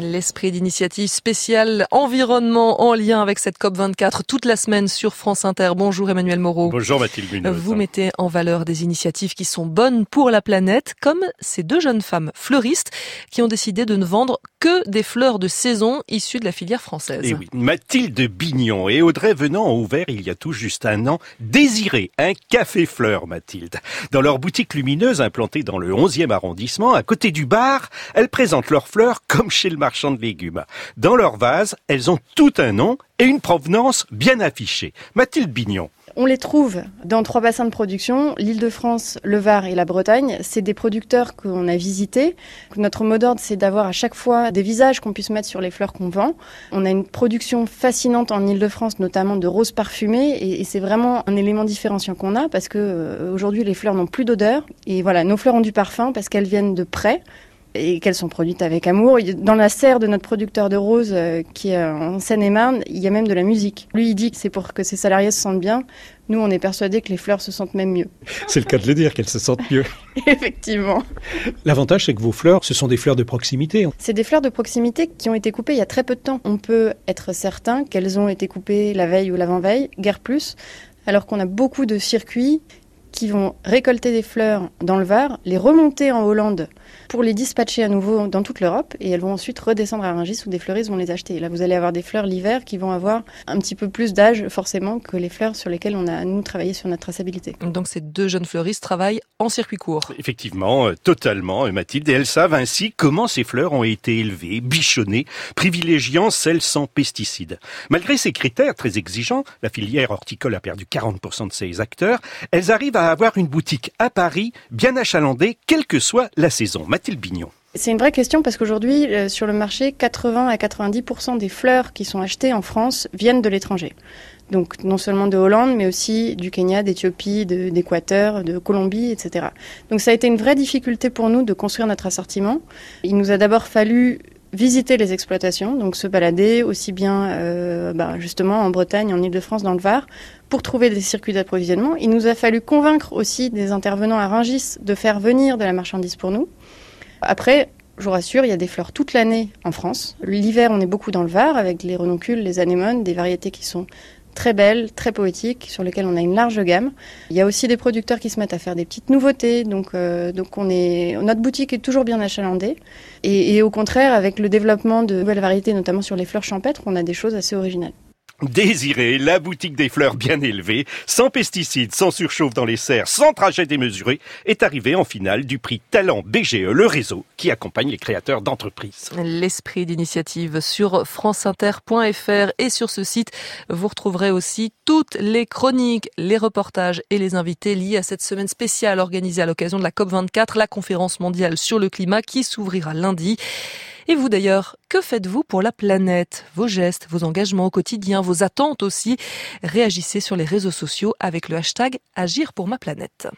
L'esprit d'initiative spéciale environnement en lien avec cette COP24 toute la semaine sur France Inter. Bonjour Emmanuel Moreau. Bonjour Mathilde Munoz. Vous mettez en valeur des initiatives qui sont bonnes pour la planète, comme ces deux jeunes femmes fleuristes qui ont décidé de ne vendre que des fleurs de saison issues de la filière française. Et eh oui, Mathilde Bignon et Audrey Venant ont ouvert il y a tout juste un an Désiré, un café fleur Mathilde. Dans leur boutique lumineuse implantée dans le 11e arrondissement, à côté du bar, elles présentent leurs fleurs comme chez le de légumes. Dans leur vase, elles ont tout un nom et une provenance bien affichée. Mathilde Bignon. On les trouve dans trois bassins de production, l'Île-de-France, le Var et la Bretagne. C'est des producteurs qu'on a visités. Notre mot d'ordre, c'est d'avoir à chaque fois des visages qu'on puisse mettre sur les fleurs qu'on vend. On a une production fascinante en Île-de-France, notamment de roses parfumées, et, c'est vraiment un élément différenciant qu'on a parce que euh, aujourd'hui les fleurs n'ont plus d'odeur. Et voilà, nos fleurs ont du parfum parce qu'elles viennent de près et qu'elles sont produites avec amour. Dans la serre de notre producteur de roses, euh, qui est en Seine-et-Marne, il y a même de la musique. Lui, il dit que c'est pour que ses salariés se sentent bien. Nous, on est persuadés que les fleurs se sentent même mieux. C'est le cas de le dire, qu'elles se sentent mieux. Effectivement. L'avantage, c'est que vos fleurs, ce sont des fleurs de proximité. C'est des fleurs de proximité qui ont été coupées il y a très peu de temps. On peut être certain qu'elles ont été coupées la veille ou l'avant-veille, guère plus, alors qu'on a beaucoup de circuits qui vont récolter des fleurs dans le Var, les remonter en Hollande pour les dispatcher à nouveau dans toute l'Europe et elles vont ensuite redescendre à Rungis où des fleuristes vont les acheter. Et là, vous allez avoir des fleurs l'hiver qui vont avoir un petit peu plus d'âge forcément que les fleurs sur lesquelles on a nous travaillé sur notre traçabilité. Donc ces deux jeunes fleuristes travaillent en circuit court. Effectivement, euh, totalement, euh, Mathilde. Et elles savent ainsi comment ces fleurs ont été élevées, bichonnées, privilégiant celles sans pesticides. Malgré ces critères très exigeants, la filière horticole a perdu 40% de ses acteurs. Elles arrivent à avoir une boutique à Paris, bien achalandée, quelle que soit la saison. Mathilde Bignon. C'est une vraie question parce qu'aujourd'hui, euh, sur le marché, 80 à 90% des fleurs qui sont achetées en France viennent de l'étranger. Donc non seulement de Hollande, mais aussi du Kenya, d'Éthiopie, d'Équateur, de, Colombie, etc. Donc ça a été une vraie difficulté pour nous de construire notre assortiment. Il nous a d'abord fallu visiter les exploitations, donc se balader aussi bien euh, bah, justement en Bretagne, en Ile-de-France, dans le Var, pour trouver des circuits d'approvisionnement. Il nous a fallu convaincre aussi des intervenants à Rungis de faire venir de la marchandise pour nous. Après, je vous rassure, il y a des fleurs toute l'année en France. L'hiver, on est beaucoup dans le Var avec les renoncules, les anémones, des variétés qui sont très belles, très poétiques, sur lesquelles on a une large gamme. Il y a aussi des producteurs qui se mettent à faire des petites nouveautés, donc, euh, donc on est, notre boutique est toujours bien achalandée. Et au contraire, avec le développement de nouvelles variétés, notamment sur les fleurs champêtres, on a des choses assez originales. Désiré, la boutique des fleurs bien élevées, sans pesticides, sans surchauffe dans les serres, sans trajet démesuré, est arrivée en finale du prix Talent BGE, le réseau qui accompagne les créateurs d'entreprises. L'esprit d'initiative sur franceinter.fr et sur ce site, vous retrouverez aussi toutes les chroniques, les reportages et les invités liés à cette semaine spéciale organisée à l'occasion de la COP24, la conférence mondiale sur le climat qui s'ouvrira lundi. Et vous d'ailleurs, que faites-vous pour la planète? Vos gestes, vos engagements au quotidien, vos attentes aussi? Réagissez sur les réseaux sociaux avec le hashtag Agir pour ma planète.